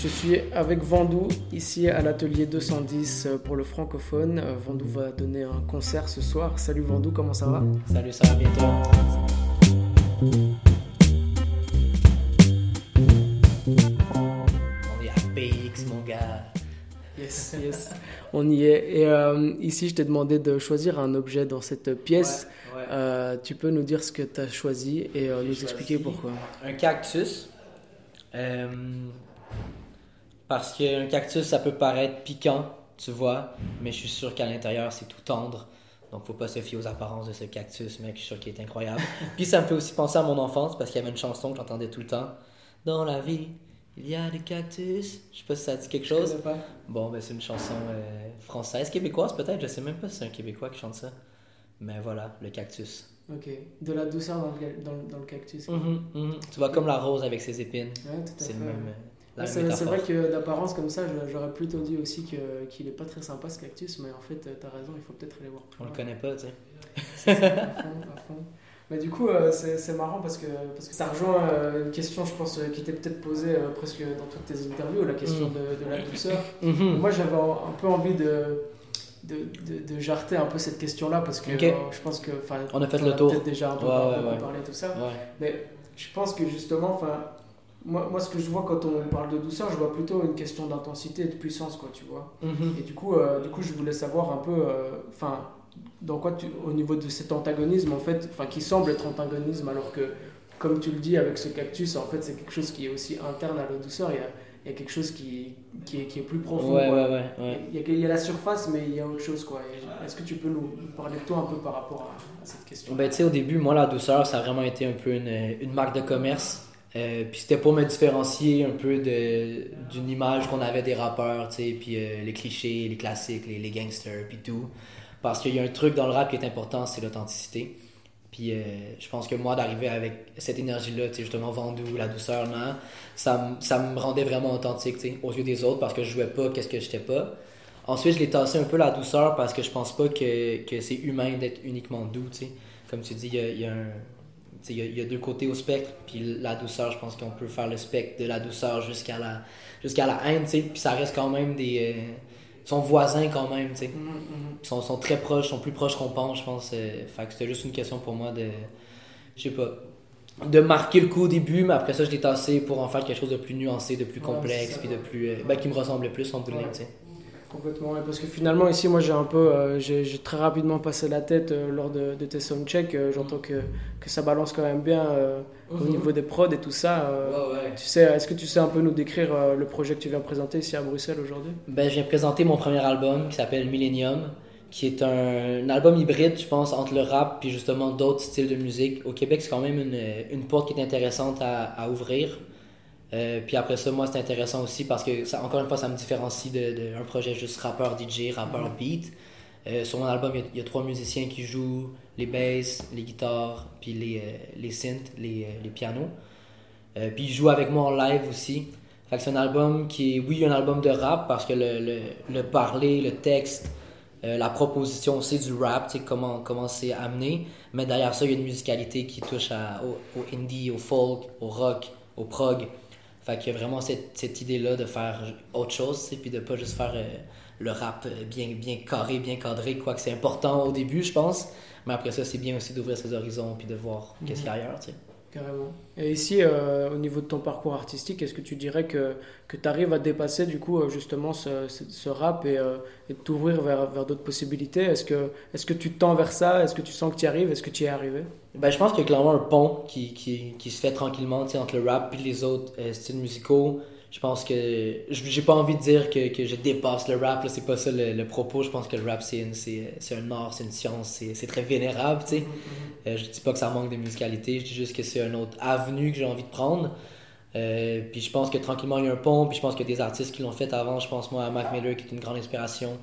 Je suis avec Vandou ici à l'atelier 210 euh, pour le francophone. Euh, Vandou va donner un concert ce soir. Salut Vandou, comment ça va? Salut, ça va bien toi? On est à PX, mon gars. Yes, yes, on y est. Et euh, ici, je t'ai demandé de choisir un objet dans cette pièce. Ouais, ouais. Euh, tu peux nous dire ce que tu as choisi et euh, nous expliquer pourquoi. Un cactus. Euh, parce qu'un cactus, ça peut paraître piquant, tu vois, mais je suis sûr qu'à l'intérieur, c'est tout tendre. Donc, faut pas se fier aux apparences de ce cactus, mec. Je suis sûr qu'il est incroyable. Puis, ça me fait aussi penser à mon enfance parce qu'il y avait une chanson que j'entendais tout le temps. Dans la vie, il y a des cactus. Je sais pas si ça dit quelque chose. Je connais pas. Bon, ben, c'est une chanson euh, française, québécoise peut-être. Je sais même pas si c'est un Québécois qui chante ça. Mais voilà, le cactus. Ok, de la douceur dans le, dans le- dans le cactus. Mhm, mhm. Tu vois, comme la rose avec ses épines. Ouais, tout à C'est le même. euh, C'est vrai que d'apparence comme ça, j'aurais plutôt dit aussi qu'il est pas très sympa ce cactus, mais en fait, euh, t'as raison, il faut peut-être aller voir plus On le connaît pas, tu sais. Ça, à fond, à fond. Mais du coup, euh, c'est marrant parce que, parce que ça rejoint euh, une question, je pense, euh, qui t'est peut-être posée presque dans toutes tes interviews, la question Mm. de, de la douceur. Mhm. Moi, j'avais un peu envie de, de, de, de jarter un peu cette question-là parce que Ok. euh, je pense que. On a fait le as tour. peut-être déjà un peu Ouais, ouais, parlé, tout ça. Mais je pense que justement, enfin, moi, moi, ce que je vois quand on parle de douceur, je vois plutôt une question d'intensité et de puissance, quoi, tu vois. Mhm. Et du coup, euh, du coup, je voulais savoir un peu, euh, enfin, dans quoi tu, au niveau de cet antagonisme, en fait, enfin, qui semble être antagonisme, alors que, comme tu le dis avec ce cactus, en fait, c'est quelque chose qui est aussi interne à la douceur. Il y a, il y a quelque chose qui, qui, est, qui est plus profond. Ouais, quoi. ouais, ouais, ouais. Il, y a, il y a la surface, mais il y a autre chose, quoi. Est-ce que tu peux nous parler de toi un peu par rapport à, à cette question? Ben, tu sais, au début, moi, la douceur, ça a vraiment été un peu une, une marque de commerce. Euh, puis c'était pour me différencier un peu d'une image qu'on avait des rappeurs, tu sais, puis euh, les clichés, les classiques, les, gangsters, puis tout. Parce qu'il y a un truc dans le rap qui est important, c'est l'authenticité. Puis euh, je pense que moi, d'arriver avec cette énergie-là, tu sais, justement, Vendoux, la douceur, non, ça, me- ça me rendait vraiment authentique, tu sais, aux yeux des autres, parce que je jouais pas qu'est-ce que j'étais pas. Ensuite, je l'ai tassé un peu la douceur parce que je pense pas que, que c'est humain d'être uniquement doux, tu sais. Comme tu dis, il y y a un- il y a- il y a deux côtés au spectre, puis la douceur, je pense qu'on peut faire le spectre de la douceur jusqu'à la, jusqu'à la haine, tu sais, puis ça reste quand même des... euh, ils sont voisins quand même, tu sais. Mhm, mhm. Ils sont, sont très proches, sont plus proches qu'on pense, je pense. euh, fait que c'était juste une question pour moi de... Je sais pas. De marquer le coup au début, mais après ça, je l'ai tassé pour en faire quelque chose de plus nuancé, de plus complexe, puis de plus... euh, ben, qui me ressemble plus en ligne, Ouais. tu sais. Complètement, parce que finalement ici moi j'ai un peu, euh, j'ai très rapidement passé la tête euh, lors de, de tes soundchecks, euh, j'entends que, que ça balance quand même bien euh, au Mhm. niveau des prods et tout ça. Ouais, ouais. Tu sais, est-ce que tu sais un peu nous décrire le projet que tu viens présenter ici à Bruxelles aujourd'hui? Ben, je viens présenter mon premier album qui s'appelle Millennium, qui est un, un album hybride, je pense, entre le rap puis justement d'autres styles de musique. Au Québec, c'est quand même une, une porte qui est intéressante à, à ouvrir. Euh, puis après ça, moi, c'est intéressant aussi parce que, ça, encore une fois, ça me différencie d'un de, un projet juste rappeur DJ, rappeur beat. Euh, sur mon album, il y, a, il y a trois musiciens qui jouent les basses, les guitares, puis les, euh, les synths, les, euh, les pianos. Puis ils jouent avec moi en live aussi. Fait que c'est un album qui est, oui, un album de rap parce que le, le, le parler, le texte, la proposition, c'est du rap, tu sais, comment, comment c'est amené. Mais derrière ça, il y a une musicalité qui touche à, au, au indie, au folk, au rock, au prog. Fait qu'il y a vraiment cette, cette idée-là de faire autre chose, sais, puis de pas juste faire euh, le rap euh, bien, bien carré, bien cadré, quoique c'est important au début, je pense. Mais après ça, c'est bien aussi d'ouvrir ses horizons puis de voir qu'est-ce qu'il y a ailleurs, tu sais. Carrément. Et ici, euh, au niveau de ton parcours artistique, est-ce que tu dirais que, que tu arrives à dépasser du coup justement ce, ce, ce rap et, euh, et t'ouvrir vers, vers d'autres possibilités? Est-ce que, est que tu tends vers ça? Est-ce que tu sens que tu y arrives? Est-ce que tu y es arrivé? Ben, je pense qu'il y a clairement un pont qui, qui, qui se fait tranquillement entre le rap et les autres euh, styles musicaux. Je pense que j'ai pas envie de dire que, que je dépasse le rap, c'est pas ça le, le propos. Je pense que le rap c'est un art, c'est une science, c'est très vénérable. tu sais. Euh, je dis pas que ça manque de musicalité, je dis juste que c'est une autre avenue que j'ai envie de prendre. Euh, puis je pense que tranquillement il y a un pont, puis je pense a des artistes qui l'ont fait avant. Je pense moi à Mac Miller qui est une grande inspiration,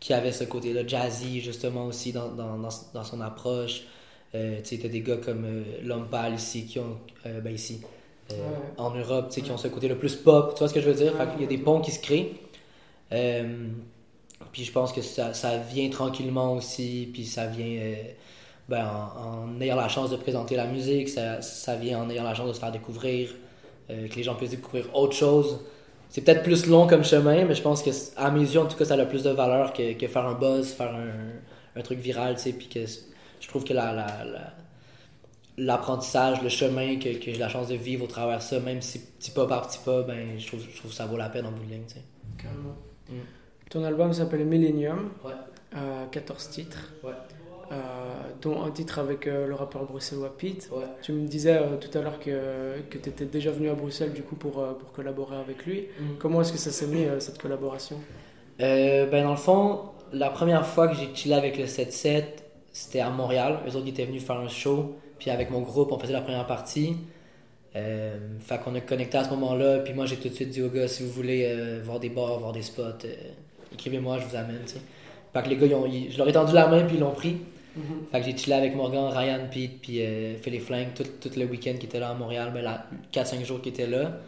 qui avait ce côté-là jazzy justement aussi dans, dans, dans, dans son approche. Euh, tu sais, t'as des gars comme euh, L'Homme Pâle ici, qui ont, euh, ben ici, euh, en Europe, tu sais, qui ont ce côté le plus pop, tu vois ce que je veux dire? Fait qu'il y a des ponts qui se créent. Puis je pense que ça, ça vient tranquillement aussi, puis ça vient ben, en, en ayant la chance de présenter la musique, ça, ça vient en ayant la chance de se faire découvrir, euh, que les gens puissent découvrir autre chose. c'est peut-être plus long comme chemin, mais je pense que, à mes yeux, en tout cas, ça a plus de valeur que, que faire un buzz, faire un, un truc viral, tu sais, puis que je trouve que la, la, l'apprentissage, le chemin que, que j'ai la chance de vivre au travers ça, même si petit pas par petit pas, ben, je, trouve, je trouve que ça vaut la peine en bout de ligne, tu sais. Carrément. Mm. Ton album s'appelle Millennium. Ouais. 14 euh, titres. Ouais. Euh, dont un titre avec euh, le rappeur bruxellois Pete. Ouais. Tu me disais tout à l'heure que, que tu étais déjà venu à Bruxelles du coup pour, pour collaborer avec lui. Mm. Comment est-ce que ça s'est mis cette collaboration? Ben, Dans le fond, la première fois que j'ai chillé avec le 7-7, c'était à Montréal. Eux autres étaient venus faire un show. Puis avec mon groupe, on faisait la première partie. Euh, fait qu'on a connecté à ce moment-là. Puis moi, j'ai tout de suite dit aux gars, si vous voulez voir des bars, voir des spots, écrivez-moi, je vous amène. Fait que les gars, je leur ai tendu la main, puis ils l'ont pris. Mhm. Fait que j'ai chillé avec Morgan, Ryan, Pete, puis euh, Philippe Flank tout, tout, le week-end qui était là à Montréal, ben, 4-5 jours qui était là.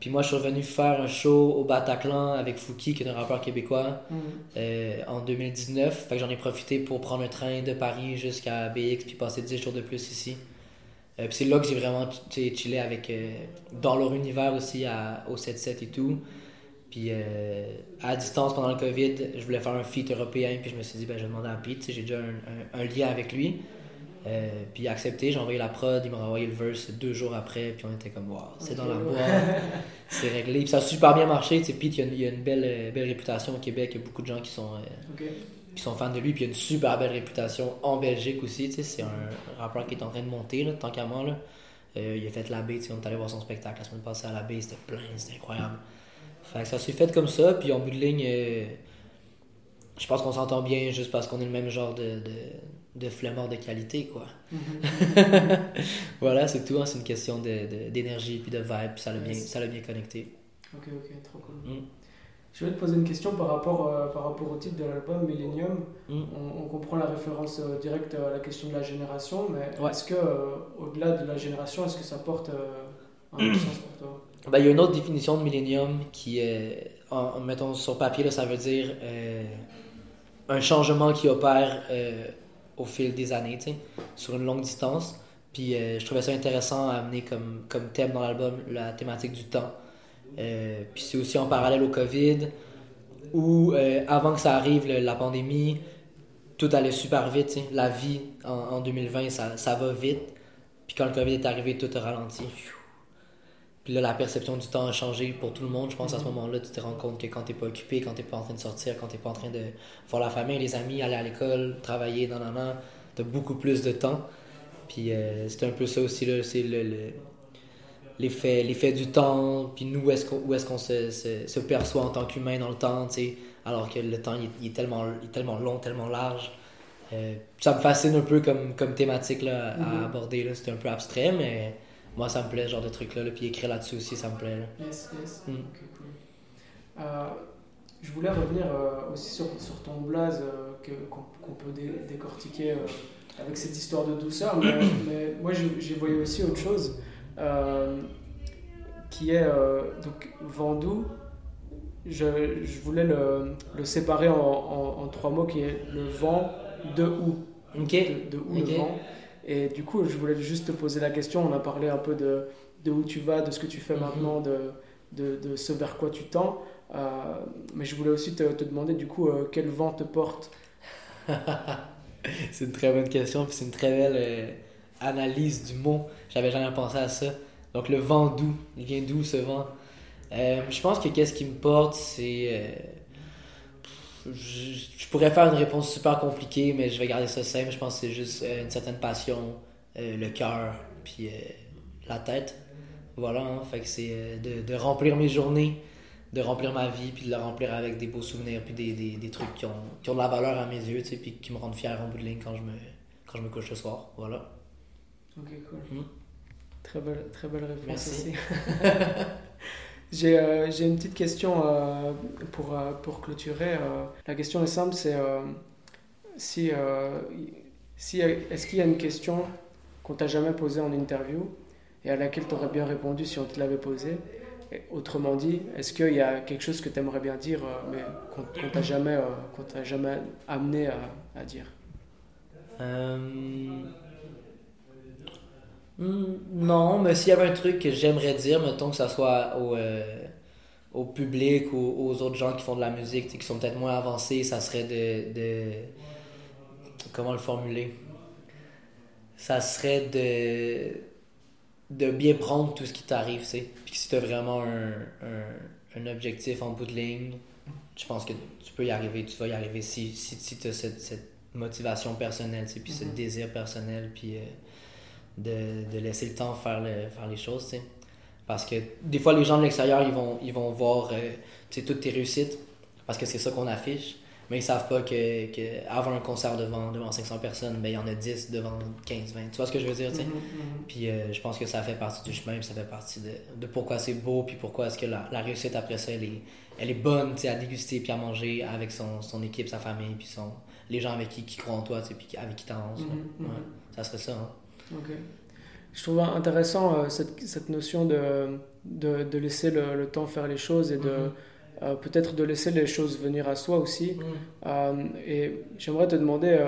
Puis moi, je suis revenu faire un show au Bataclan avec Fouki, qui est un rappeur québécois, mhm. euh, en 2019. Fait que j'en ai profité pour prendre un train de Paris jusqu'à BX, puis passer 10 jours de plus ici. Euh, puis c'est là que j'ai vraiment chillé avec, dans leur univers aussi, à, au 7-7 et tout. Puis euh, à distance pendant le COVID, je voulais faire un feat européen, puis je me suis dit, ben, je vais demander à Pete, j'ai déjà un, un, lien avec lui. Euh, puis il a accepté, j'ai envoyé la prod, il m'a envoyé le verse deux jours après, puis on était comme, wow, c'est dans la boîte, c'est réglé. Puis ça a super bien marché, tu sais, Pete, il a, a, une belle, euh, belle réputation au Québec, il y a beaucoup de gens qui sont, qui sont fans de lui, puis il a une super belle réputation en Belgique aussi, tu sais, c'est un rappeur qui est en train de monter, là, tant qu'à moi, là. il a fait la baie, on est allé voir son spectacle la semaine passée à la baie, c'était plein, c'était incroyable. Fait que ça s'est fait comme ça, puis en bout de ligne, euh, je pense qu'on s'entend bien juste parce qu'on est le même genre de, de, de flemmard de qualité, quoi. Mm-hmm. voilà, c'est tout, hein, c'est une question d'énergie, puis de vibe, puis ça l'a bien, ça bien connecté. Ok, ok, trop cool. Mm. Je vais te poser une question par rapport, euh, par rapport au titre de l'album Millennium. Mm. On, comprend la référence euh, directe à la question de la génération, mais est-ce que, au-delà de la génération, est-ce que ça porte un sens pour toi? Ben, il y a une autre définition de millénium qui est, en, mettons sur papier, là, ça veut dire euh, un changement qui opère euh, au fil des années, sur une longue distance. Puis euh, je trouvais ça intéressant à amener comme, comme thème dans l'album, la thématique du temps. puis c'est aussi en parallèle au COVID, où avant que ça arrive, la pandémie, tout allait super vite. La vie en, en 2020, ça, ça, va vite. Puis quand le COVID est arrivé, tout a ralenti. Puis là, la perception du temps a changé pour tout le monde. Je pense à ce mhm. moment-là, tu te rends compte que quand t'es pas occupé, quand t'es pas en train de sortir, quand t'es pas en train de voir la famille, les amis, aller à l'école, travailler, dans tu t'as beaucoup plus de temps. Puis euh, c'est un peu ça aussi, là, c'est le, l'effet, l'effet du temps, puis nous, où est-ce qu'on, est-ce qu'on se, se, perçoit en tant qu'humain dans le temps, tu sais, alors que le temps, il, est, tellement, il est tellement long, tellement large. Euh, ça me fascine un peu comme, comme thématique là, à mhm. aborder, là. c'est un peu abstrait, mais moi, ça me plaît, ce genre de truc-là. Puis écrire là-dessus aussi, ça me plaît. Yes, yes. Mm. Cool. Euh, je voulais revenir euh, aussi sur, sur, ton blaze euh, qu'on peut décortiquer avec cette histoire de douceur. Mais, mais moi, j'ai voyé aussi autre chose qui est donc Vendoux. Je, je voulais le, le séparer en, en, trois mots qui est le vent de où? Ok. De, de où le vent? Et du coup, je voulais juste te poser la question. On a parlé un peu de, de où tu vas, de ce que tu fais mhm. maintenant, de, de, de, ce vers quoi tu tends. Euh, mais je voulais aussi te, te demander, du coup, euh, quel vent te porte? C'est une très bonne question, puis c'est une très belle euh, analyse du mot. J'avais jamais pensé à ça. Donc, le vent d'où Il vient d'où ce vent? Je pense que qu'est-ce qui me porte, c'est je, pourrais faire une réponse super compliquée, mais je vais garder ça simple. Je pense que c'est juste euh, une certaine passion, euh, le cœur, puis euh, la tête. Voilà, hein. fait que c'est de, de, remplir mes journées, de remplir ma vie, puis de la remplir avec des beaux souvenirs, puis des, des, des trucs qui ont, qui ont, de la valeur à mes yeux, tu sais, puis qui me rendent fier en bout de ligne quand je me, quand je me couche ce soir. Voilà. Ok, cool. Hmm. Très, belle, très belle réponse Merci. aussi. Euh, j'ai une petite question euh, pour, euh, pour clôturer. la question est simple, c'est si, si, est-ce qu'il y a une question qu'on t'a jamais posée en interview et à laquelle tu aurais bien répondu si on te l'avait posée? Autrement dit, est-ce qu'il y a quelque chose que tu aimerais bien dire mais qu'on t'a jamais, jamais amené à, dire? Non, mais s'il y avait un truc que j'aimerais dire, mettons que ça soit au, euh, au public ou aux autres gens qui font de la musique, qui sont peut-être moins avancés, ça serait de, de. Comment le formuler? Ça serait de. de bien prendre tout ce qui t'arrive, tu sais. Puis si tu as vraiment un, un, un, objectif en bout de ligne, je pense que tu peux y arriver, tu vas y arriver si, si, si tu as cette, cette, motivation personnelle, tu sais, puis ce mm-hmm. désir personnel, puis euh, de, de, laisser le temps faire, le, faire les choses, tu sais. Parce que des fois, les gens de l'extérieur, ils vont, ils vont voir euh, toutes tes réussites parce que c'est ça qu'on affiche. Mais ils savent pas que, que avant un concert devant, devant 500 personnes, ben, il y en a 10 devant 15, 20. Tu vois ce que je veux dire? Mm-hmm, mm-hmm. Puis euh, je pense que ça fait partie du chemin, ça fait partie de, de pourquoi c'est beau, puis pourquoi est-ce que la, la, réussite après ça, elle est, elle est bonne à déguster, puis à manger avec son, son équipe, sa famille, puis son, les gens avec qui, qui croient en toi, puis avec qui. Mm-hmm, ouais. Ça serait ça. Hein? Je trouve intéressant euh, cette, cette, notion de, de, de laisser le, le, temps faire les choses et de mhm. euh, peut-être de laisser les choses venir à soi aussi. Mhm. Euh, et j'aimerais te demander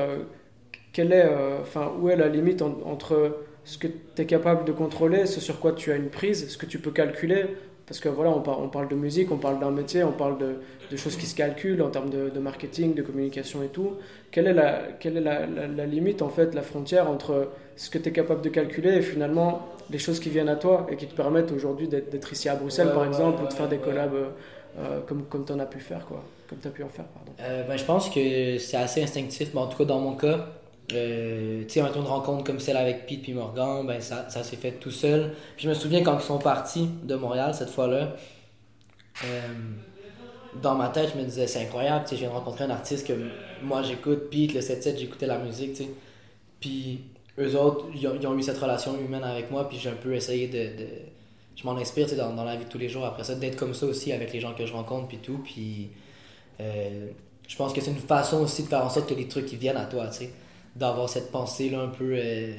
quelle est, enfin, où est la limite entre ce que tu es capable de contrôler, ce sur quoi tu as une prise, ce que tu peux calculer. Parce que voilà, on, on parle de musique, on parle d'un métier, on parle de, de, choses qui se calculent en termes de, de, marketing, de communication et tout. Quelle est, la, quelle est la, la, la limite, en fait, la frontière entre ce que tu es capable de calculer et finalement les choses qui viennent à toi et qui te permettent aujourd'hui d'être ici à Bruxelles par exemple ou de faire des collabs euh, comme, comme tu en as pu faire quoi. Comme tu as pu en faire pardon. Euh, ben, je pense que c'est assez instinctif mais en tout cas dans mon cas euh, tu sais une rencontre comme celle avec Pete puis Morgan ben ça, ça s'est fait tout seul puis je me souviens quand ils sont partis de Montréal cette fois là euh, dans ma tête je me disais c'est incroyable tu sais je viens de rencontrer un artiste que moi j'écoute Pete le 7-7 j'écoutais la musique tu sais puis eux autres, ils ont, eu cette relation humaine avec moi, puis j'ai un peu essayé de. de je m'en inspire dans, dans la vie de tous les jours après ça, d'être comme ça aussi avec les gens que je rencontre, puis tout. Puis euh, je pense que c'est une façon aussi de faire en sorte que les trucs qui viennent à toi, tu sais. D'avoir cette pensée-là un peu. Euh,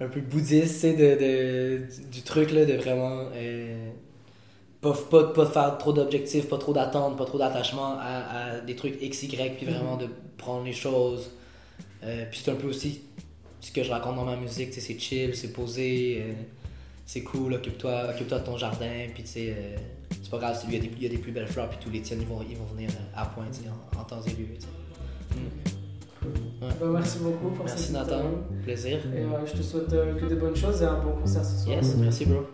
un peu bouddhiste, tu sais, de, de, du truc, là, de vraiment. Euh, pas, pas, pas faire trop d'objectifs, pas trop d'attentes, pas trop d'attachement à, à, des trucs XY, puis vraiment mm-hmm. de prendre les choses. puis c'est un peu aussi ce que je raconte dans ma musique, c'est chill, c'est posé, euh, c'est cool, occupe-toi occupe de ton jardin, puis tu sais, euh, c'est pas grave il y, a des, il y a des plus belles fleurs, puis tous les tiens ils vont, ils vont venir à point, en, en, temps et lieu. Mm. Ouais. Bah, merci beaucoup pour Merci Nathan, plaisir. Et euh, je te souhaite que des bonnes choses et un bon concert ce soir. Yes, merci bro.